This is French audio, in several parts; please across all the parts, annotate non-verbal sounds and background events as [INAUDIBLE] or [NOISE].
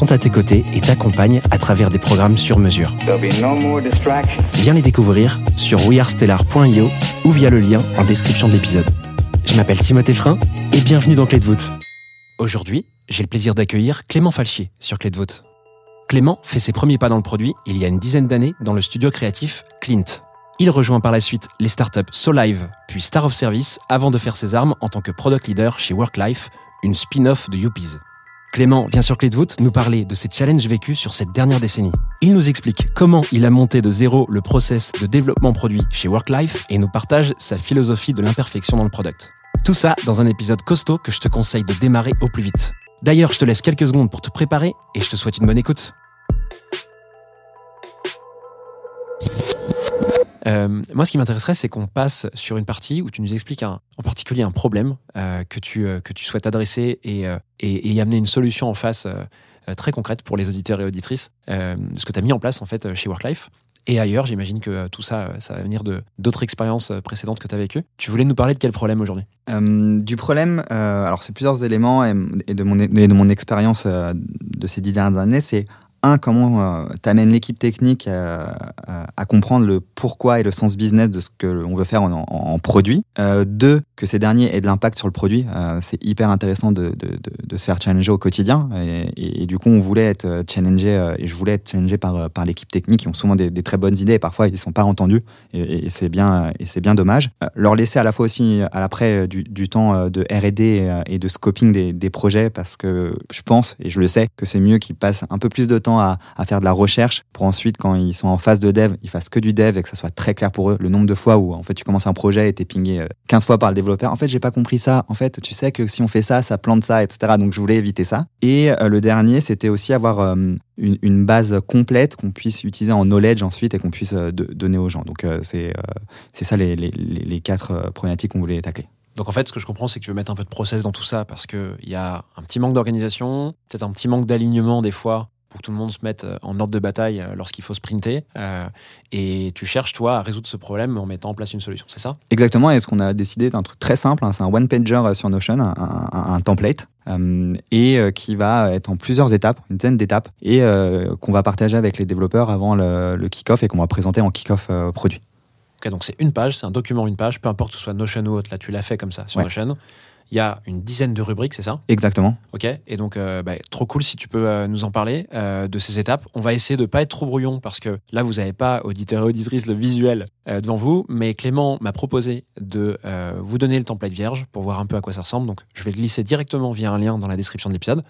sont à tes côtés et t'accompagnent à travers des programmes sur mesure. There'll be no more distractions. Viens les découvrir sur wearestellar.io ou via le lien en description de l'épisode. Je m'appelle Timothée Frein et bienvenue dans Clé de voûte. Aujourd'hui, j'ai le plaisir d'accueillir Clément Falchier sur Clé de voûte. Clément fait ses premiers pas dans le produit il y a une dizaine d'années dans le studio créatif Clint. Il rejoint par la suite les startups SoLive puis Star of Service avant de faire ses armes en tant que product leader chez Worklife, une spin-off de Youpies. Clément vient sur Clé de voûte nous parler de ses challenges vécus sur cette dernière décennie. Il nous explique comment il a monté de zéro le process de développement produit chez Worklife et nous partage sa philosophie de l'imperfection dans le product. Tout ça dans un épisode costaud que je te conseille de démarrer au plus vite. D'ailleurs, je te laisse quelques secondes pour te préparer et je te souhaite une bonne écoute. Euh, moi, ce qui m'intéresserait, c'est qu'on passe sur une partie où tu nous expliques en particulier un problème euh, que, tu, euh, que tu souhaites adresser et, et, amener une solution en face très concrète pour les auditeurs et auditrices. Ce que tu as mis en place en fait chez Worklife. Et ailleurs, j'imagine que tout ça, ça va venir d'autres expériences précédentes que tu as vécues. Tu voulais nous parler de quel problème aujourd'hui? Du problème, alors c'est plusieurs éléments et, de mon, mon expérience de ces dix dernières années, c'est un, comment tu amènes l'équipe technique euh, euh, à comprendre le pourquoi et le sens business de ce que l'on veut faire en, produit. Euh, deux, que ces derniers aient de l'impact sur le produit. Euh, c'est hyper intéressant de, de- de- se faire challenger au quotidien. Et, du coup, on voulait être euh, challengé, euh, et je voulais être challengé par, euh, par l'équipe technique, qui ont souvent des, très bonnes idées, et parfois ils ne sont pas entendus, et, c'est bien, bien dommage. Euh, leur laisser à la fois aussi, à l'après, euh, du, du temps euh, de R&D euh, et de scoping des, des projets, parce que je pense, et je le sais, que c'est mieux qu'ils passent un peu plus de temps à, faire de la recherche, pour ensuite, quand ils sont en phase de dev, ils fassent que du dev, et que ça soit très clair pour eux. Le nombre de fois où, en fait, tu commences un projet et t'es pingé euh, 15 fois par le développeur. En fait, j'ai pas compris ça. En fait, tu sais que si on fait ça, ça plante ça, etc. Donc, je voulais éviter ça. Et euh, le dernier, c'était aussi avoir euh, une, base complète qu'on puisse utiliser en knowledge ensuite et qu'on puisse euh, donner aux gens. Donc, euh, c'est euh, c'est ça les, les, les- quatre euh, problématiques qu'on voulait tacler. Donc en fait, ce que je comprends, c'est que tu veux mettre un peu de process dans tout ça parce qu'il y a un petit manque d'organisation, peut-être un petit manque d'alignement des fois pour que tout le monde se mette euh, en ordre de bataille euh, lorsqu'il faut sprinter. euh, et tu cherches, toi, à résoudre ce problème en mettant en place une solution, c'est ça? Exactement, et ce qu'on a décidé d'un truc très simple, hein, c'est un one-pager sur Notion, un, un- un template, euh, et euh, qui va être en plusieurs étapes, une dizaine d'étapes, et qu'on va partager avec les développeurs avant le, le kick-off et qu'on va présenter en kick-off produit. Ok, donc c'est une page, c'est un document, une page, peu importe que ce soit Notion ou autre, là tu l'as fait comme ça sur Ouais. Notion. Il y a une dizaine de rubriques, c'est ça? Exactement. Ok, et donc euh, bah, trop cool si tu peux euh, nous en parler euh, de ces étapes. On va essayer de pas être trop brouillon parce que là vous n'avez pas auditeurs et auditrices le visuel devant vous, mais Clément m'a proposé de vous donner le template vierge pour voir un peu à quoi ça ressemble. Donc je vais le glisser directement via un lien dans la description de l'épisode.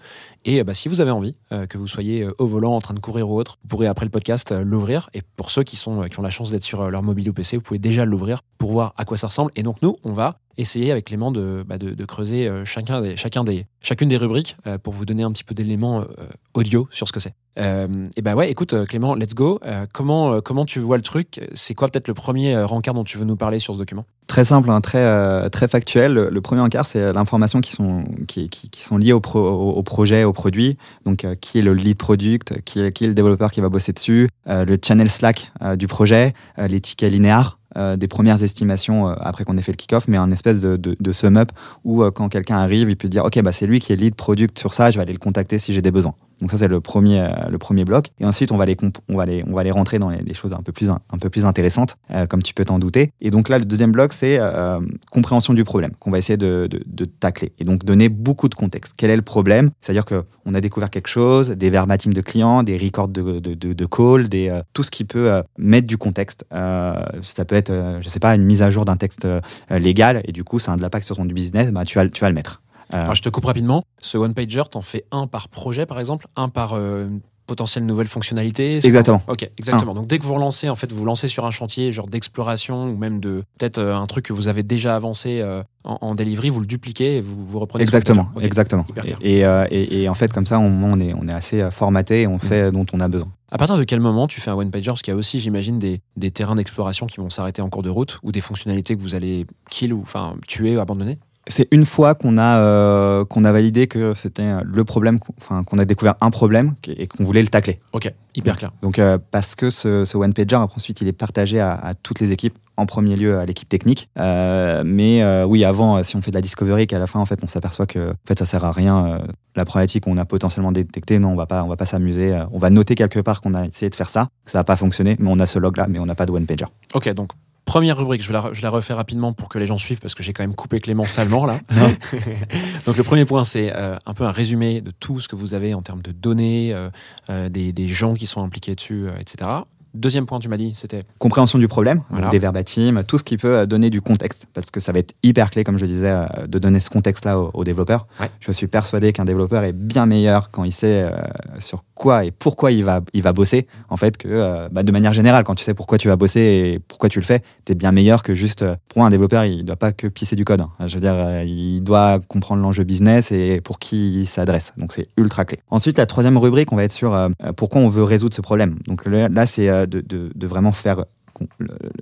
Et bah, si vous avez envie, que vous soyez au volant, en train de courir ou autre, vous pourrez après le podcast l'ouvrir. Et pour ceux qui sont qui ont la chance d'être sur leur mobile ou PC, vous pouvez déjà l'ouvrir pour voir à quoi ça ressemble. Et donc nous, on va essayer avec Clément de, bah, de, creuser euh, chacun des, chacun des, chacune des rubriques euh, pour vous donner un petit peu d'éléments euh, audio sur ce que c'est. Euh, et bah ouais, écoute Clément, let's go. Comment, comment tu vois le truc? C'est quoi peut-être le premier rencard dont tu veux nous parler sur ce document? Très simple, hein, très, factuel. Le, premier encart, c'est l'information qui sont, qui, sont liées au, pro- au, au projet, au produit. Donc, qui est le lead product, qui qui est le développeur qui va bosser dessus, le channel Slack du projet, les tickets linéaires, euh, des premières estimations euh, après qu'on ait fait le kick-off, mais un espèce de, de, sum-up où euh, quand quelqu'un arrive, il peut dire Ok, bah, c'est lui qui est lead product sur ça, je vais aller le contacter si j'ai des besoins. Donc ça c'est le premier, euh, le premier bloc. Et ensuite on va les, on va les, on va les rentrer dans les, choses un peu plus, un, peu plus intéressantes, euh, comme tu peux t'en douter. Et donc là le deuxième bloc c'est euh, compréhension du problème qu'on va essayer de, de, tacler. Et donc donner beaucoup de contexte. Quel est le problème? C'est-à-dire que on a découvert quelque chose, des verbatims de clients, des records de, de, de, calls, des, tout ce qui peut mettre du contexte. Ça peut être, je sais pas, une mise à jour d'un texte légal et du coup ça a de l'impact sur ton business, bah, tu, vas, tu vas le mettre. Euh, Alors, je te coupe rapidement. Ce one-pager, t'en fais un par projet, par exemple, un par euh, potentielle nouvelle fonctionnalité. Exactement. Ok, exactement. Donc, dès que vous relancez, en fait, vous lancez sur un chantier, genre d'exploration ou même de peut-être euh, un truc que vous avez déjà avancé euh, en, en delivery, vous le dupliquez et vous, vous reprenez. Exactement, exactement. Et, et, euh, et- et en fait, comme ça, on, on est, on est assez formaté et on sait dont on a besoin. À partir de quel moment tu fais un one-pager? Parce qu'il y a aussi, j'imagine, des, des terrains d'exploration qui vont s'arrêter en cours de route ou des fonctionnalités que vous allez kill ou enfin tuer ou abandonner? C'est une fois qu'on a, euh, qu'on a validé que c'était le problème, qu'on- enfin, qu'on a découvert un problème et qu'on voulait le tacler. Ok, hyper clair. Donc, euh, parce que ce, ce one-pager, après, ensuite, il est partagé à, à toutes les équipes, en premier lieu à l'équipe technique. Euh, mais euh, oui, avant, euh, si on fait de la discovery, qu'à la fin, en fait, on s'aperçoit que en fait, ça sert à rien. euh, la problématique qu'on a potentiellement détectée, non, on va pas, on va pas s'amuser. euh, on va noter quelque part qu'on a essayé de faire ça. Ça n'a pas fonctionné, mais on a ce log-là, mais on n'a pas de one-pager. Ok, donc première rubrique, je la, je la refais rapidement pour que les gens suivent parce que j'ai quand même coupé Clément salement là. [LAUGHS] Donc le premier point, c'est euh, un peu un résumé de tout ce que vous avez en termes de données, euh, euh, des, des gens qui sont impliqués dessus, euh, etc. Deuxième point, tu m'as dit, c'était compréhension du problème, Voilà. des verbatims, tout ce qui peut euh, donner du contexte, parce que ça va être hyper clé, comme je disais, euh, de donner ce contexte-là aux, aux développeurs. Ouais. Je suis persuadé qu'un développeur est bien meilleur quand il sait euh, sur quoi et pourquoi il va, il va bosser, en fait, que euh, bah, de manière générale, quand tu sais pourquoi tu vas bosser et pourquoi tu le fais, tu es bien meilleur que juste, euh, pour un développeur, il doit pas que pisser du code. hein. Je veux dire, il doit comprendre l'enjeu business et pour qui il s'adresse. Donc c'est ultra clé. Ensuite, la troisième rubrique, on va être sur pourquoi on veut résoudre ce problème. Donc là, c'est de, de- de vraiment faire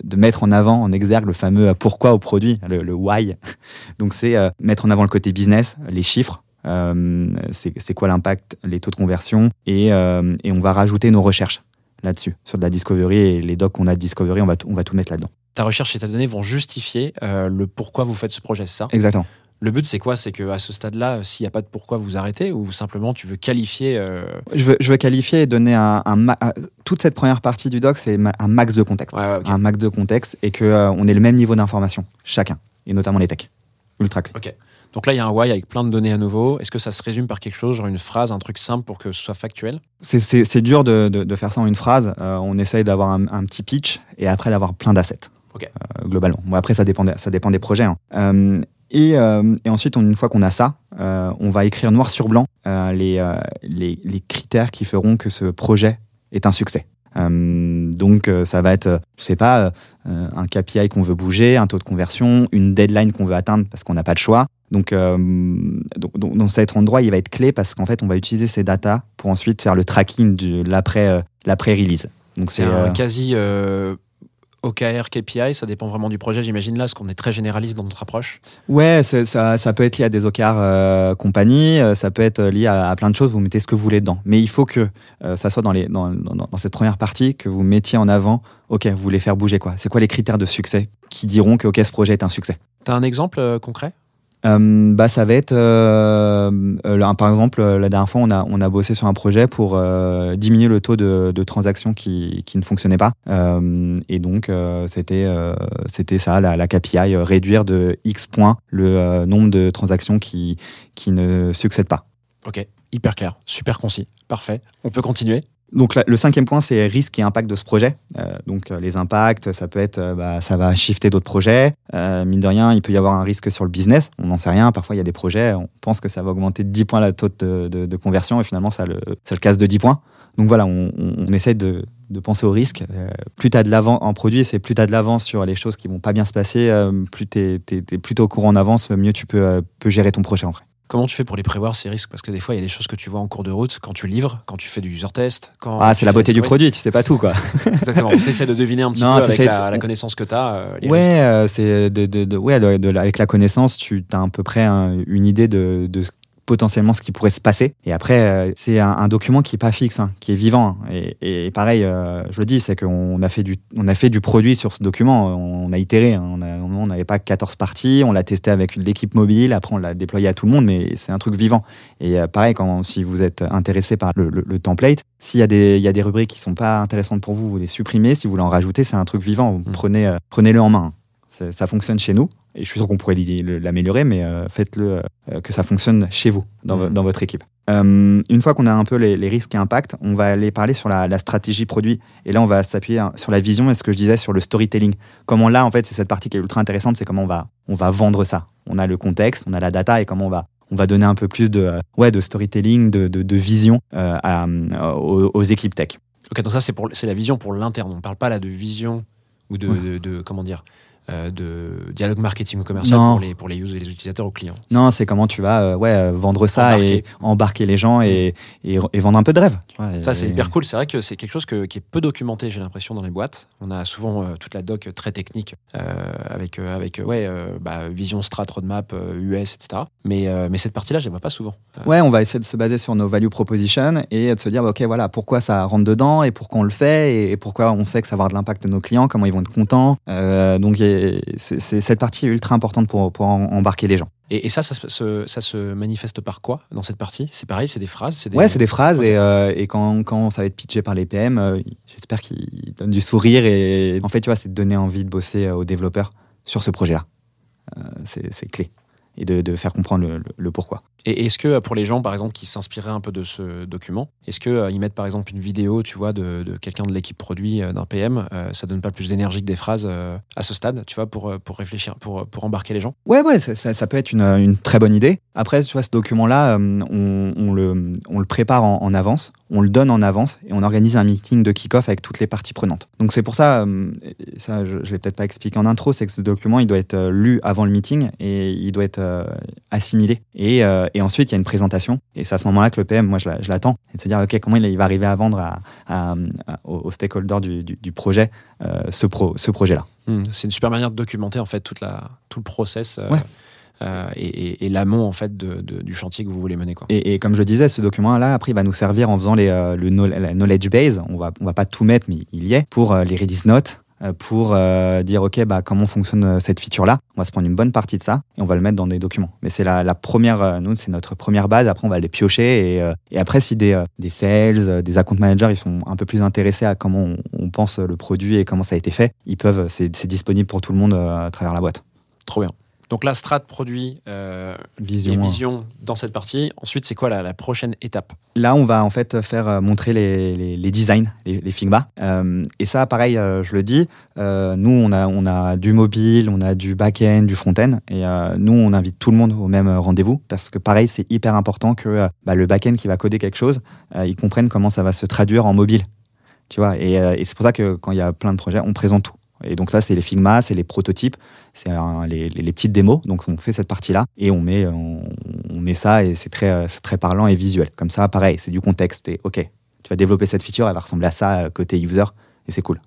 de mettre en avant, en exergue le fameux pourquoi au produit, le, le why. [LAUGHS] Donc c'est euh, mettre en avant le côté business, les chiffres, euh, c'est quoi l'impact, les taux de conversion, et, euh, et on va rajouter nos recherches là-dessus, sur de la discovery et les docs qu'on a de discovery, on va, tout- on va tout mettre là-dedans. ta recherche et ta donnée vont justifier euh, le pourquoi vous faites ce projet, c'est ça? Exactement. Le but, c'est quoi? C'est qu'à ce stade-là, s'il n'y a pas de pourquoi, vous arrêtez ou simplement tu veux qualifier euh, Je veux, je veux qualifier et donner un, un ma- toute cette première partie du doc, c'est un max de contexte, Ouais, ouais, ok. un max de contexte, et que euh, on ait le même niveau d'information chacun, et notamment les techs, ultra clé. Ok. Donc là, il y a un why avec plein de données à nouveau. Est-ce que ça se résume par quelque chose, genre une phrase, un truc simple pour que ce soit factuel? C'est- dur de, de- de faire ça en une phrase. Euh, on essaye d'avoir un, un petit pitch et après d'avoir plein d'assets. Euh, globalement. Bon, après, ça dépend, des- ça dépend des projets. hein. Euh, et, euh, et ensuite, on- une fois qu'on a ça, euh, on va écrire noir sur blanc euh, les, les, les critères qui feront que ce projet est un succès. Donc, ça va être, je sais pas, un KPI qu'on veut bouger, un taux de conversion, une deadline qu'on veut atteindre parce qu'on n'a pas de choix. Donc, donc, donc, dans cet endroit, il va être clé parce qu'en fait, on va utiliser ces datas pour ensuite faire le tracking de l'après, l'après-release. Donc, C'est un quasi OKR, KPI, ça dépend vraiment du projet, j'imagine là, parce qu'on est très généraliste dans notre approche. Ouais, ça, ça peut être lié à des OKR euh, compagnie, euh, ça peut être lié à, à plein de choses, vous mettez ce que vous voulez dedans. Mais il faut que euh, ça soit dans, les, dans, dans, dans cette première partie, que vous mettiez en avant, ok, vous voulez faire bouger quoi. C'est quoi les critères de succès qui diront que ok, ce projet est un succès? T'as un exemple euh, concret? Euh, bah, ça va être, euh, par exemple, euh, la dernière fois, on a, on a bossé sur un projet pour diminuer le taux de, transactions qui, qui ne fonctionnait pas. Et donc, c'était c'était ça, la, la KPI, réduire de X points le nombre de transactions qui, qui ne succèdent pas. Ok, hyper clair, super concis, parfait. On peut continuer? Donc le cinquième point, c'est risque et impact de ce projet. Euh, donc euh, les impacts, ça peut être, euh, bah, ça va shifter d'autres projets. Euh, mine de rien, il peut y avoir un risque sur le business. On n'en sait rien. Parfois, il y a des projets, on pense que ça va augmenter de 10 points la taux de, de- de conversion et finalement, ça le, ça le casse de 10 points. Donc voilà, on, on- essaie de, de penser au risque. Euh, plus tu as de l'avance en produit, c'est plus tu as de l'avance sur les choses qui vont pas bien se passer, euh, plus tu es, plutôt au courant en avance, mieux tu peux, peux gérer ton projet en vrai. Comment tu fais pour les prévoir ces risques? Parce que des fois, il y a des choses que tu vois en cours de route quand tu livres, quand tu fais du user test. Quand Ah, c'est la beauté du produit, tu sais pas tout quoi. [LAUGHS] Exactement. tu essaies de deviner un petit Non, peu avec la, la connaissance que tu as. les risques. Ouais, euh, c'est de, de, de- ouais, de- avec la connaissance, tu as à peu près un- une idée de, de potentiellement ce qui pourrait se passer. Et après, euh, c'est un, un document qui est pas fixe, hein, qui est vivant. Et, et pareil, euh, je le dis, c'est qu'on a fait du, on a fait du produit sur ce document. On a itéré. hein. On n'avait pas 14 parties. On l'a testé avec l'équipe mobile. Après, on l'a déployé à tout le monde. Mais c'est un truc vivant. Et euh, pareil, quand si vous êtes intéressé par le, le- le template, s'il y a des, il y a des rubriques qui sont pas intéressantes pour vous, vous les supprimez. Si vous voulez en rajouter, c'est un truc vivant. Vous Mm. prenez, prenez-le en main. Ça fonctionne chez nous. Et je suis sûr qu'on pourrait l'améliorer, mais euh, faites-le euh, que ça fonctionne chez vous, dans, Mhm. dans votre équipe. Euh, une fois qu'on a un peu les, les risques et impacts, on va aller parler sur la, la stratégie produit. Et là, on va s'appuyer hein, sur la vision et ce que je disais sur le storytelling. Comment là, en fait, c'est cette partie qui est ultra intéressante, c'est comment on va, on va vendre ça. On a le contexte, on a la data et comment on va, on va donner un peu plus de, euh, ouais, de storytelling, de, de, de vision euh, à, euh, aux, aux équipes tech. Ok, donc ça, c'est la vision pour l'interne. On ne parle pas là de vision ou de, Ouais. de- de- comment dire, euh, de dialogue marketing ou commercial Non. pour les, pour les users, les utilisateurs aux clients. Non, c'est comment tu vas euh, ouais, euh, vendre ça Embarquer. et embarquer les gens et, et, et vendre un peu de rêve. tu vois, Ça, c'est hyper cool. C'est vrai que c'est quelque chose que- qui est peu documenté, j'ai l'impression, dans les boîtes. On a souvent euh, toute la doc très technique avec, avec ouais, bah, vision, strat, roadmap, US, etc. Mais, mais cette partie-là, je ne la vois pas souvent. Ouais, on va essayer de se baser sur nos value propositions et de se dire, bah, ok, voilà, pourquoi ça rentre dedans et pourquoi on le fait et pourquoi on sait que ça va avoir de l'impact de nos clients, comment ils vont être contents. Donc, c'est cette partie est ultra importante pour, embarquer les gens. Et, et ça, ça, se- ça se manifeste par quoi dans cette partie? C'est pareil, c'est des phrases des... Ouais, c'est des phrases et, euh, et quand, quand ça va être pitché par les PM, euh, j'espère qu'ils donnent du sourire et en fait, tu vois, c'est de donner envie de bosser euh, aux développeurs sur ce projet-là. Euh, c'est clé. Et de, de faire comprendre le, pourquoi. Et est-ce que euh, pour les gens, par exemple, qui s'inspiraient un peu de ce document, est-ce qu'ils mettent par exemple une vidéo, tu vois, de, de quelqu'un de l'équipe produit euh, d'un PM, euh, ça donne pas plus d'énergie que des phrases euh, à ce stade, tu vois, pour, euh, pour réfléchir, pour, pour embarquer les gens? Ouais, ouais, ça, ça- ça peut être une, une très bonne idée. Après, tu vois, ce document-là, euh, on, on le, on le prépare en, en avance, on le donne en avance et on organise un meeting de kick-off avec toutes les parties prenantes. Donc c'est pour ça, euh, ça je, je l'ai peut-être pas expliqué en intro, c'est que ce document, il doit être euh, lu avant le meeting et il doit être euh, assimilé. Et, euh, et ensuite, il y a une présentation. Et c'est à ce moment-là que le PM, moi, je la- je l'attends. Et de se dire, OK, comment il, va arriver à vendre à, à- à- aux, stakeholders du, du- du projet euh, ce, pro, ce projet-là. Hmm, C'est une super manière de documenter en fait toute la, tout le process euh, Ouais. euh, et, et- et l'amont en fait de- de- du chantier que vous voulez mener. Quoi. Et, et comme je disais, ce document-là, après, il va nous servir en faisant les, euh, le la knowledge base. On va, on va pas tout mettre, mais il y est pour euh, les release notes, euh, pour euh, dire ok, bah comment fonctionne euh, cette feature-là. On va se prendre une bonne partie de ça et on va le mettre dans des documents. Mais c'est la, la première, euh, nous, c'est notre première base. Après, on va les piocher et, euh, et après, si des, euh, des sales, euh, des account managers, ils sont un peu plus intéressés à comment on, pense le produit et comment ça a été fait, ils peuvent, c'est disponible pour tout le monde euh, à travers la boîte. Trop bien. Donc là, strat, produit euh, Vision. et hein. vision dans cette partie. Ensuite, c'est quoi la, la prochaine étape? Là, on va en fait faire euh, montrer les, les, les designs, les, les Figma. Euh, et ça, pareil, je le dis, euh, nous, on a, on a du mobile, on a du back-end, du front-end. Et nous, on invite tout le monde au même rendez-vous parce que, pareil, c'est hyper important que bah, le back-end qui va coder quelque chose, euh, il comprenne comment ça va se traduire en mobile. Tu vois, et, et c'est pour ça que quand il y a plein de projets, on présente tout. Et donc ça, c'est les Figma, c'est les prototypes, c'est les, petites démos. Donc on fait cette partie-là et on met, on, on met ça et c'est très, euh, très parlant et visuel. Comme ça, pareil, c'est du contexte. Et ok, tu vas développer cette feature, elle va ressembler à ça euh, côté user et c'est cool.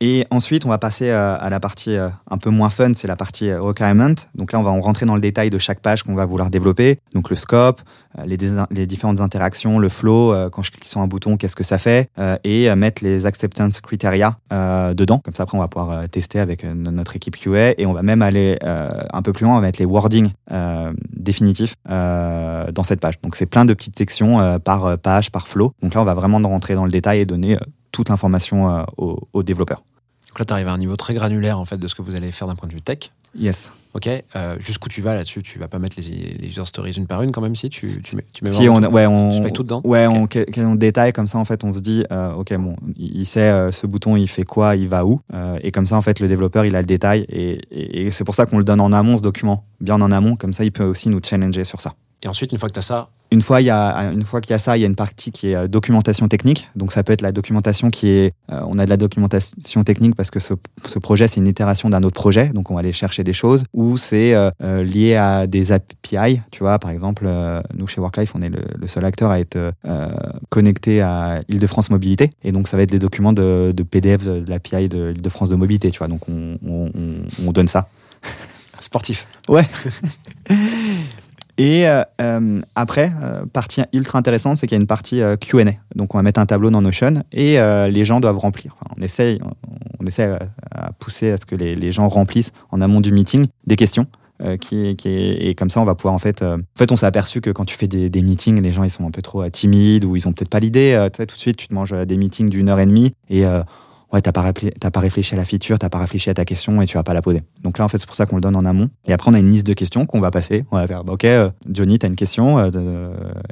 Et ensuite, on va passer euh, à la partie euh, un peu moins fun, c'est la partie euh, requirement. Donc là, on va en rentrer dans le détail de chaque page qu'on va vouloir développer. Donc le scope, les, les différentes interactions, le flow, quand je clique sur un bouton, qu'est-ce que ça fait, et mettre les acceptance criteria dedans. Comme ça, après, on va pouvoir tester avec notre équipe QA et on va même aller un peu plus loin, on va mettre les wordings définitifs dans cette page. Donc c'est plein de petites sections par page, par flow. Donc là, on va vraiment rentrer dans le détail et donner toute l'information euh, aux, aux développeurs. Donc là, tu arrives à un niveau très granulaire en fait de ce que vous allez faire d'un point de vue tech. Yes. Ok, euh, jusqu'où tu vas là-dessus? Tu vas pas mettre les, les user stories une par une quand même si? Tu, tu mets, tu mets Si on, tout- ouais, on, tu spec tout dedans? Ouais, on, détaille comme ça en fait, on se dit, euh, ok, bon, il sait euh, ce bouton, il fait quoi, il va où, et comme ça en fait, le développeur, il a le détail, et, et- et c'est pour ça qu'on le donne en amont ce document, bien en amont, comme ça, il peut aussi nous challenger sur ça. Et ensuite, une fois que tu as ça, Une fois, il y a, une fois qu'il y a ça, il y a une partie qui est euh, documentation technique. Donc, ça peut être la documentation qui est. euh, on a de la documentation technique parce que ce, ce projet, c'est une itération d'un autre projet. Donc, on va aller chercher des choses. Ou c'est euh, lié à des API. Tu vois, par exemple, euh, nous, chez Worklife, on est le, le seul acteur à être connecté à Île-de-France Mobilité. Et donc, ça va être des documents de, de PDF de, de l'API de Île-de-France de Mobilité. Tu vois, donc, on, on- on- on donne ça. sportif. Ouais. [LAUGHS] Et euh, euh, après, euh, partie ultra intéressante, c'est qu'il y a une partie euh, Q&A. Donc on va mettre un tableau dans Notion et les gens doivent remplir. On essaye, on essaie à, pousser à ce que les, gens remplissent en amont du meeting des questions. et comme ça, on va pouvoir en fait. en fait, on s'est aperçu que quand tu fais des, des meetings, les gens ils sont un peu trop timides ou ils ont peut-être pas l'idée. tout de suite, tu te manges des meetings d'une heure et demie et ouais, t'as pas, réfléchi à la feature, t'as pas réfléchi à ta question et tu vas pas la poser. Donc là, en fait, c'est pour ça qu'on le donne en amont. Et après, on a une liste de questions qu'on va passer. On va faire, bah, ok, euh, Johnny, t'as une question euh, de-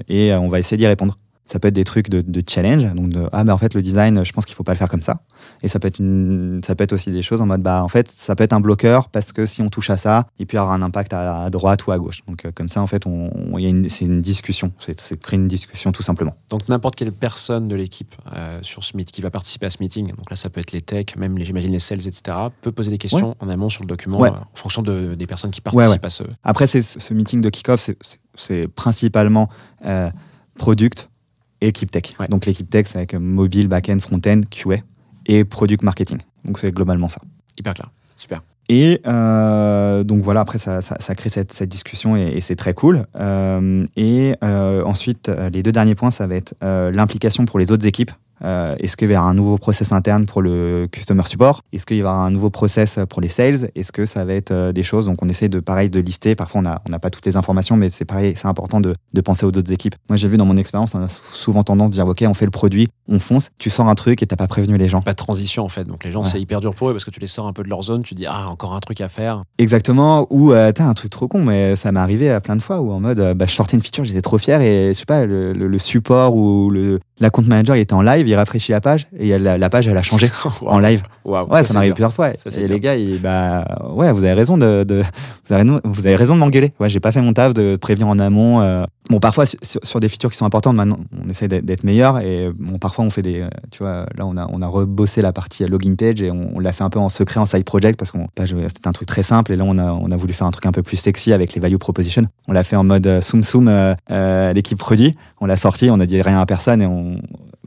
et euh, on va essayer d'y répondre. Ça peut être des trucs de, de challenge, donc de, ah mais en fait le design, je pense qu'il faut pas le faire comme ça. Et ça peut être une, ça peut être aussi des choses en mode bah en fait ça peut être un bloqueur parce que si on touche à ça, il peut y avoir un impact à, à droite ou à gauche. Donc euh, comme ça en fait on, on- il y a une, c'est une discussion, c'est, c'est créer une discussion tout simplement. Donc n'importe quelle personne de l'équipe euh, sur qui va participer à ce meeting, donc là ça peut être les techs, même les- j'imagine les sales, etc., peut poser des questions en amont sur le document Ouais. euh, en fonction de- des personnes qui participent ouais. à ce. Après, c'est ce meeting de kick-off, c'est- c'est c'est principalement euh, product et équipe tech. Ouais. Donc l'équipe tech, c'est avec mobile, back-end, front-end, QA et product marketing. Donc c'est globalement ça. Hyper clair. Super. Et euh, donc voilà, après, ça, ça, ça crée cette, cette discussion et, et c'est très cool. Euh, et euh, ensuite, les deux derniers points, ça va être l'implication pour les autres équipes. Euh, Est-ce qu'il va y avoir un nouveau process interne pour le customer support? Est-ce qu'il va y avoir un nouveau process pour les sales? Est-ce que ça va être euh, des choses? Donc on essaie de pareil de lister. Parfois on n'a on n'a pas toutes les informations, mais c'est pareil, c'est important de, de penser aux autres équipes. Moi j'ai vu dans mon expérience, on a souvent tendance à dire ok, on fait le produit, on fonce. Tu sors un truc et t'as pas prévenu les gens. Pas de transition en fait. Donc les gens, Ouais. c'est hyper dur pour eux parce que tu les sors un peu de leur zone, tu dis ah encore un truc à faire. Exactement, ou euh, t'as un truc trop con, mais ça m'est arrivé à plein de fois, où en mode, euh, bah, je sortais une feature, j'étais trop fier, et je sais pas, le, le- le support ou le l'account manager, il était en live, il rafraîchit la page, et la, la page, elle a changé [LAUGHS] en live. Ouais, ça, m'arrive plusieurs fois. Ça, et les gars, ils, bah, ouais, vous avez raison de, de- vous, avez, raison- vous avez raison de m'engueuler. Ouais, j'ai pas fait mon taf de prévenir en amont. euh. Bon, parfois, sur, sur des features qui sont importantes, maintenant, on essaie d'être meilleur, et bon, parfois, on fait des, tu vois, là, on a, on a rebossé la partie login page, et on, on l'a fait un peu en secret, en side project, parce qu'on, page, c'était un truc très simple, et là, on a, on a voulu faire un truc un peu plus sexy avec les value proposition. On l'a fait en mode euh, soum soum, euh, euh, l'équipe produit. On l'a sorti, on a dit rien à personne, et on,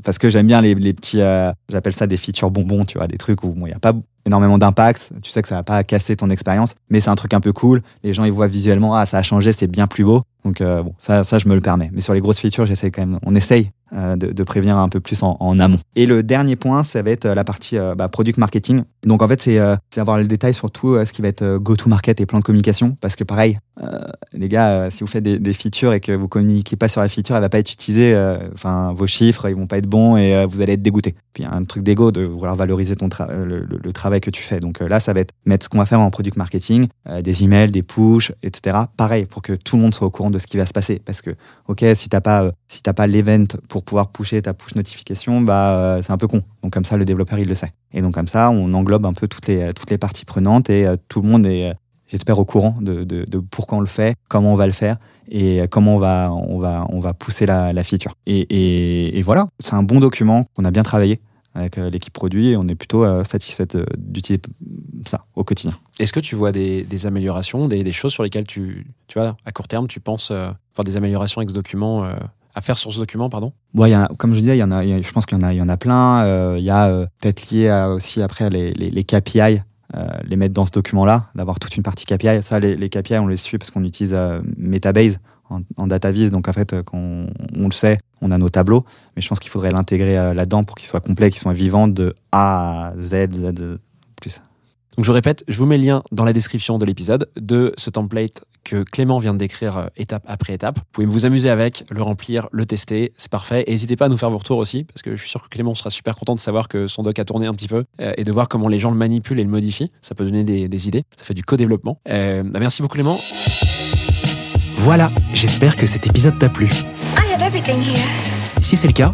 parce que j'aime bien les, petits, euh, j'appelle ça des features bonbons, tu vois, des trucs où il n'y a pas énormément d'impact, tu sais que ça va pas casser ton expérience, mais c'est un truc un peu cool, les gens ils voient visuellement, ah ça a changé, c'est bien plus beau, donc euh, bon, ça, ça je me le permets. Mais sur les grosses features, j'essaie quand même, on essaye de, de prévenir un peu plus en, amont. Et le dernier point, ça va être euh, la partie euh, bah, product marketing. Donc en fait, c'est euh, avoir le détail sur tout euh, ce qui va être euh, go-to-market et plan de communication, parce que pareil, euh, les gars, euh, si vous faites des, features et que vous communiquez pas sur la feature, elle va pas être utilisée. euh, Enfin, vos chiffres, ils vont pas être bons et euh, vous allez être dégoûté. Puis il y a un truc d'ego de vouloir valoriser ton euh, le, travail que tu fais. Donc euh, là, ça va être mettre ce qu'on va faire en product marketing, euh, des emails, des push, etc. Pareil pour que tout le monde soit au courant de ce qui va se passer. Parce que ok, si t'as pas euh, si pas l'event pour pouvoir pusher ta push notification, bah euh, c'est un peu con. Donc comme ça, le développeur il le sait. Et donc comme ça, on englobe un peu toutes les toutes les parties prenantes et euh, tout le monde est euh, j'espère au courant de, de, de pourquoi on le fait, comment on va le faire et comment on va, on va, on va pousser la, la feature. Et, et, voilà, c'est un bon document qu'on a bien travaillé avec l'équipe produit et on est plutôt satisfait d'utiliser ça au quotidien. Est-ce que tu vois des, des améliorations, des, des choses sur lesquelles tu, tu vois, à court terme, tu penses euh, des améliorations avec ce document, à faire sur ce document, pardon? Il y a- comme je disais, y en a, je pense qu'il y en a, y en a plein. Euh, Il y a euh, peut-être lié à, aussi après les, les, KPI, euh, les mettre dans ce document-là, d'avoir toute une partie KPI. Ça, les, KPI, on les suit parce qu'on utilise Metabase en, en DataVis. Donc en fait, quand on, le sait, on a nos tableaux. Mais je pense qu'il faudrait l'intégrer là-dedans pour qu'il soit complet, qu'il soit vivant de A à Z, Z plus. Donc je répète, je vous mets le lien dans la description de l'épisode de ce template que Clément vient de décrire euh, étape après étape. Vous pouvez vous amuser avec, le remplir, le tester, c'est parfait. Et n'hésitez pas à nous faire vos retours aussi, parce que je suis sûr que Clément sera super content de savoir que son doc a tourné un petit peu euh, et de voir comment les gens le manipulent et le modifient. Ça peut donner des, des idées, ça fait du co-développement. Euh, bah, merci beaucoup Clément. Voilà, j'espère que cet épisode t'a plu. I have everything here. Si c'est le cas,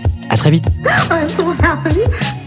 À très vite happy.